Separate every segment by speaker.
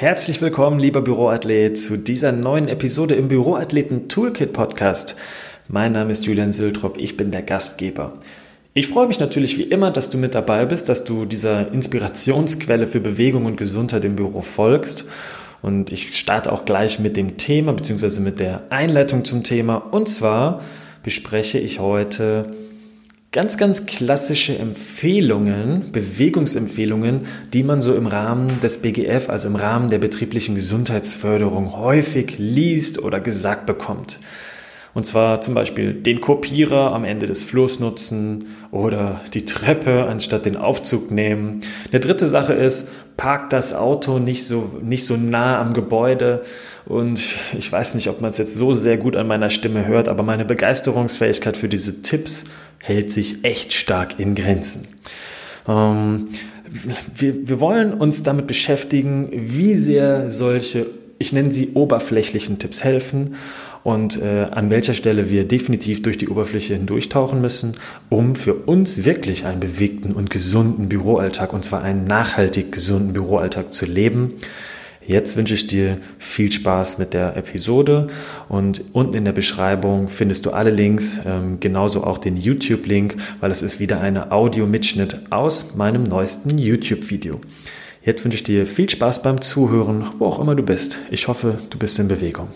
Speaker 1: Herzlich willkommen, lieber Büroathlet, zu dieser neuen Episode im Büroathleten Toolkit Podcast. Mein Name ist Julian Sültrop, ich bin der Gastgeber. Ich freue mich natürlich wie immer, dass du mit dabei bist, dass du dieser Inspirationsquelle für Bewegung und Gesundheit im Büro folgst. Und ich starte auch gleich mit dem Thema bzw. mit der Einleitung zum Thema. Und zwar bespreche ich heute ganz, ganz klassische Empfehlungen, Bewegungsempfehlungen, die man so im Rahmen des BGF, also im Rahmen der betrieblichen Gesundheitsförderung häufig liest oder gesagt bekommt. Und zwar zum Beispiel den Kopierer am Ende des Flurs nutzen oder die Treppe anstatt den Aufzug nehmen. Eine dritte Sache ist, park das Auto nicht so, nicht so nah am Gebäude. Und ich weiß nicht, ob man es jetzt so sehr gut an meiner Stimme hört, aber meine Begeisterungsfähigkeit für diese Tipps hält sich echt stark in Grenzen. Ähm, wir, wir wollen uns damit beschäftigen, wie sehr solche, ich nenne sie oberflächlichen Tipps helfen und äh, an welcher Stelle wir definitiv durch die Oberfläche hindurchtauchen müssen, um für uns wirklich einen bewegten und gesunden Büroalltag, und zwar einen nachhaltig gesunden Büroalltag zu leben. Jetzt wünsche ich dir viel Spaß mit der Episode und unten in der Beschreibung findest du alle Links, ähm, genauso auch den YouTube-Link, weil es ist wieder eine Audio-Mitschnitt aus meinem neuesten YouTube-Video. Jetzt wünsche ich dir viel Spaß beim Zuhören, wo auch immer du bist. Ich hoffe, du bist in Bewegung.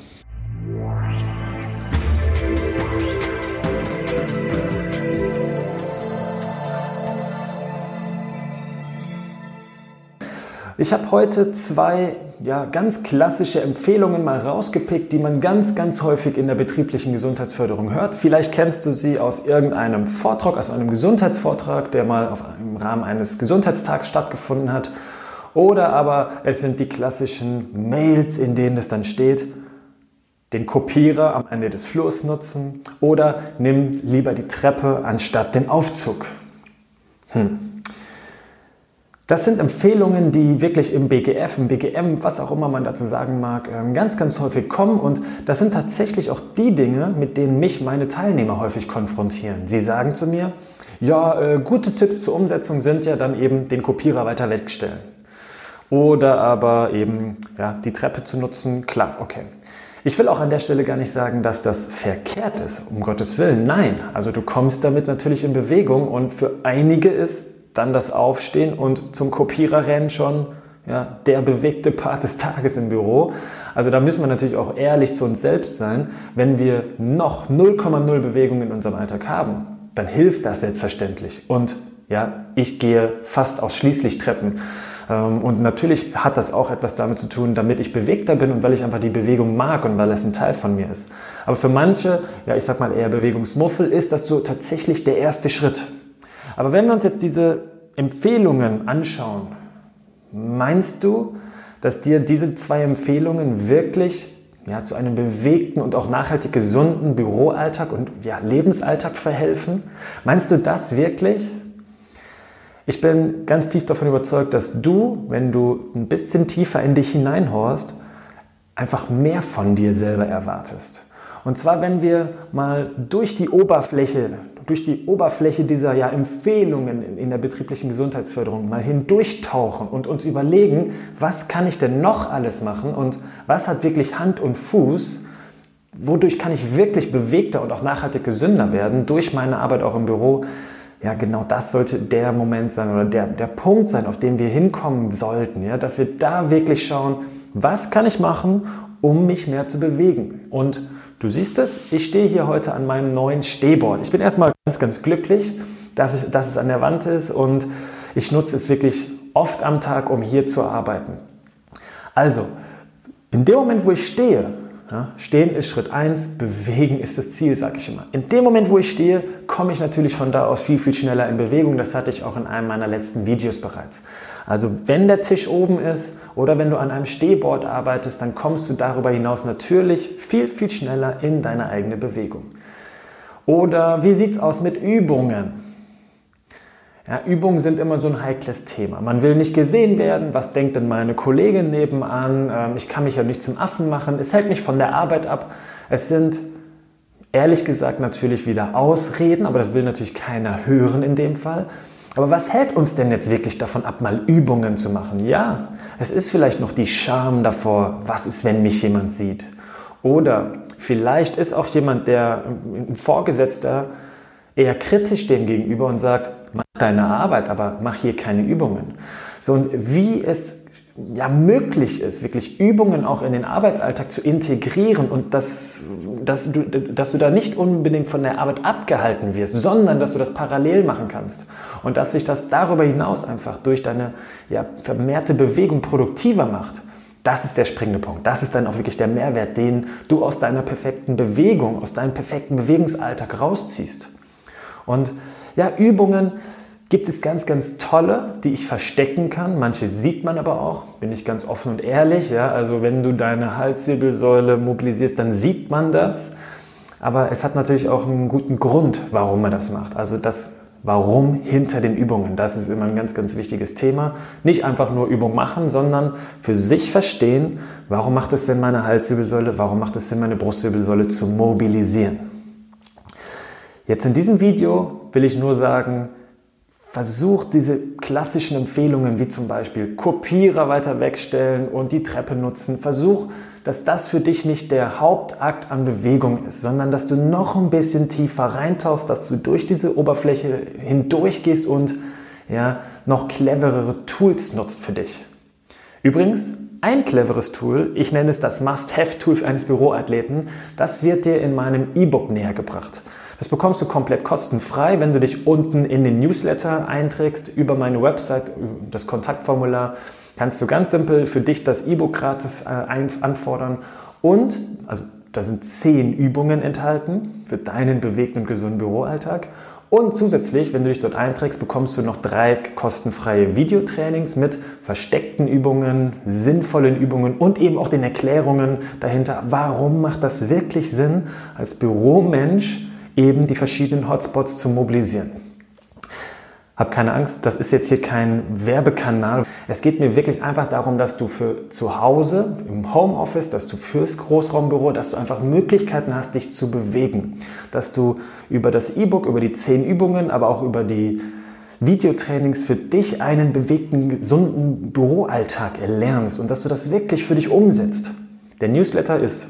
Speaker 1: Ich habe heute zwei ja, ganz klassische Empfehlungen mal rausgepickt, die man ganz, ganz häufig in der betrieblichen Gesundheitsförderung hört. Vielleicht kennst du sie aus irgendeinem Vortrag, aus einem Gesundheitsvortrag, der mal auf, im Rahmen eines Gesundheitstags stattgefunden hat. Oder aber es sind die klassischen Mails, in denen es dann steht, den Kopierer am Ende des Flurs nutzen oder nimm lieber die Treppe anstatt den Aufzug. Hm. Das sind Empfehlungen, die wirklich im BGF, im BGM, was auch immer man dazu sagen mag, ähm, ganz, ganz häufig kommen. Und das sind tatsächlich auch die Dinge, mit denen mich meine Teilnehmer häufig konfrontieren. Sie sagen zu mir, ja, äh, gute Tipps zur Umsetzung sind ja dann eben den Kopierer weiter wegstellen. Oder aber eben ja, die Treppe zu nutzen. Klar, okay. Ich will auch an der Stelle gar nicht sagen, dass das verkehrt ist, um Gottes Willen. Nein, also du kommst damit natürlich in Bewegung und für einige ist dann das Aufstehen und zum Kopierer rennen schon ja, der bewegte Part des Tages im Büro. Also da müssen wir natürlich auch ehrlich zu uns selbst sein. Wenn wir noch 0,0 Bewegung in unserem Alltag haben, dann hilft das selbstverständlich. Und ja, ich gehe fast ausschließlich Treppen. Ähm, und natürlich hat das auch etwas damit zu tun, damit ich bewegter bin und weil ich einfach die Bewegung mag und weil es ein Teil von mir ist. Aber für manche, ja, ich sag mal eher Bewegungsmuffel, ist das so tatsächlich der erste Schritt. Aber wenn wir uns jetzt diese Empfehlungen anschauen, meinst du, dass dir diese zwei Empfehlungen wirklich ja, zu einem bewegten und auch nachhaltig gesunden Büroalltag und ja, Lebensalltag verhelfen? Meinst du das wirklich? Ich bin ganz tief davon überzeugt, dass du, wenn du ein bisschen tiefer in dich hineinhorst, einfach mehr von dir selber erwartest. Und zwar, wenn wir mal durch die Oberfläche, durch die Oberfläche dieser ja, Empfehlungen in der betrieblichen Gesundheitsförderung mal hindurchtauchen und uns überlegen, was kann ich denn noch alles machen und was hat wirklich Hand und Fuß, wodurch kann ich wirklich bewegter und auch nachhaltig gesünder werden durch meine Arbeit auch im Büro. Ja, genau das sollte der Moment sein oder der, der Punkt sein, auf den wir hinkommen sollten, ja, dass wir da wirklich schauen, was kann ich machen, um mich mehr zu bewegen. Und Du siehst es, ich stehe hier heute an meinem neuen Stehboard. Ich bin erstmal ganz, ganz glücklich, dass, ich, dass es an der Wand ist und ich nutze es wirklich oft am Tag, um hier zu arbeiten. Also, in dem Moment, wo ich stehe, ja, stehen ist Schritt 1, bewegen ist das Ziel, sage ich immer. In dem Moment, wo ich stehe, komme ich natürlich von da aus viel, viel schneller in Bewegung. Das hatte ich auch in einem meiner letzten Videos bereits. Also wenn der Tisch oben ist oder wenn du an einem Stehboard arbeitest, dann kommst du darüber hinaus natürlich viel, viel schneller in deine eigene Bewegung. Oder wie sieht es aus mit Übungen? Ja, Übungen sind immer so ein heikles Thema. Man will nicht gesehen werden. Was denkt denn meine Kollegin nebenan? Ähm, ich kann mich ja nicht zum Affen machen. Es hält mich von der Arbeit ab. Es sind ehrlich gesagt natürlich wieder Ausreden, aber das will natürlich keiner hören in dem Fall. Aber was hält uns denn jetzt wirklich davon ab, mal Übungen zu machen? Ja, Es ist vielleicht noch die Scham davor, was ist, wenn mich jemand sieht. Oder vielleicht ist auch jemand, der ein Vorgesetzter eher kritisch dem gegenüber und sagt, deine Arbeit, aber mach hier keine Übungen. So, und wie es ja, möglich ist, wirklich Übungen auch in den Arbeitsalltag zu integrieren und dass, dass, du, dass du da nicht unbedingt von der Arbeit abgehalten wirst, sondern dass du das parallel machen kannst und dass sich das darüber hinaus einfach durch deine ja, vermehrte Bewegung produktiver macht. Das ist der springende Punkt. Das ist dann auch wirklich der Mehrwert, den du aus deiner perfekten Bewegung, aus deinem perfekten Bewegungsalltag rausziehst. Und ja, Übungen, gibt es ganz, ganz tolle, die ich verstecken kann. Manche sieht man aber auch, bin ich ganz offen und ehrlich. Ja? Also wenn du deine Halswirbelsäule mobilisierst, dann sieht man das. Aber es hat natürlich auch einen guten Grund, warum man das macht. Also das Warum hinter den Übungen. Das ist immer ein ganz, ganz wichtiges Thema. Nicht einfach nur Übung machen, sondern für sich verstehen, warum macht es Sinn, meine Halswirbelsäule, warum macht es Sinn, meine Brustwirbelsäule zu mobilisieren. Jetzt in diesem Video will ich nur sagen, Versuch diese klassischen Empfehlungen wie zum Beispiel Kopierer weiter wegstellen und die Treppe nutzen. Versuch, dass das für dich nicht der Hauptakt an Bewegung ist, sondern dass du noch ein bisschen tiefer reintauchst, dass du durch diese Oberfläche hindurchgehst und ja, noch cleverere Tools nutzt für dich. Übrigens, ein cleveres Tool, ich nenne es das Must-Have-Tool eines Büroathleten, das wird dir in meinem E-Book näher gebracht. Das bekommst du komplett kostenfrei, wenn du dich unten in den Newsletter einträgst über meine Website, das Kontaktformular. Kannst du ganz simpel für dich das E-Book gratis äh, anfordern und, also da sind zehn Übungen enthalten für deinen bewegten und gesunden Büroalltag. Und zusätzlich, wenn du dich dort einträgst, bekommst du noch drei kostenfreie Videotrainings mit versteckten Übungen, sinnvollen Übungen und eben auch den Erklärungen dahinter, warum macht das wirklich Sinn, als Büromensch eben die verschiedenen Hotspots zu mobilisieren. Hab keine Angst, das ist jetzt hier kein Werbekanal. Es geht mir wirklich einfach darum, dass du für zu Hause, im Homeoffice, dass du fürs Großraumbüro, dass du einfach Möglichkeiten hast, dich zu bewegen. Dass du über das E-Book, über die zehn Übungen, aber auch über die Videotrainings für dich einen bewegten, gesunden Büroalltag erlernst und dass du das wirklich für dich umsetzt. Der Newsletter ist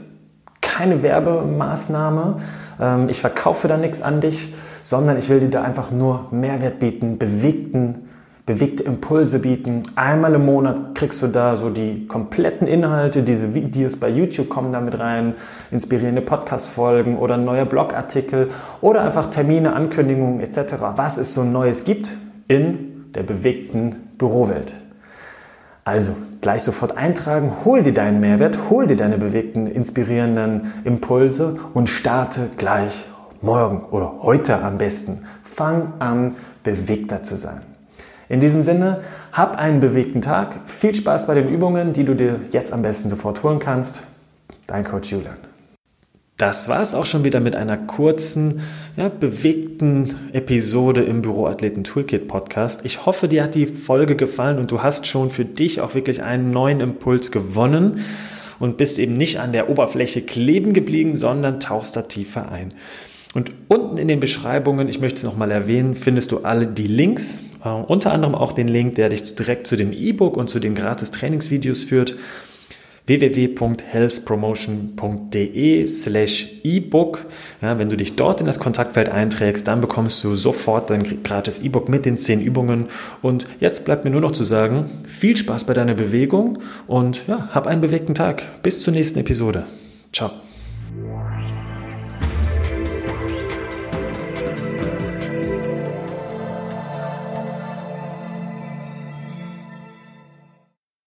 Speaker 1: keine Werbemaßnahme. Ähm, ich verkaufe da nichts an dich, sondern ich will dir da einfach nur Mehrwert bieten, bewegten, bewegte Impulse bieten. Einmal im Monat kriegst du da so die kompletten Inhalte, diese Videos bei YouTube kommen da mit rein, inspirierende Podcast-Folgen oder neue Blogartikel oder einfach Termine, Ankündigungen etc., was es so Neues gibt in der bewegten Bürowelt. Also gleich sofort eintragen, hol dir deinen Mehrwert, hol dir deine bewegten, inspirierenden Impulse und starte gleich morgen oder heute am besten. Fang an, bewegter zu sein. In diesem Sinne, hab einen bewegten Tag, viel Spaß bei den Übungen, die du dir jetzt am besten sofort holen kannst. Dein Coach Julian. Das war es auch schon wieder mit einer kurzen, ja, bewegten Episode im Büroathleten Toolkit Podcast. Ich hoffe, dir hat die Folge gefallen und du hast schon für dich auch wirklich einen neuen Impuls gewonnen und bist eben nicht an der Oberfläche kleben geblieben, sondern tauchst da tiefer ein. Und unten in den Beschreibungen, ich möchte es nochmal erwähnen, findest du alle die Links, äh, unter anderem auch den Link, der dich direkt zu dem E-Book und zu den gratis Trainingsvideos führt www.healthpromotion.de slash ebook. Ja, wenn du dich dort in das Kontaktfeld einträgst, dann bekommst du sofort dein gratis E-Book mit den zehn Übungen. Und jetzt bleibt mir nur noch zu sagen, viel Spaß bei deiner Bewegung und ja, hab einen bewegten Tag. Bis zur nächsten Episode. Ciao.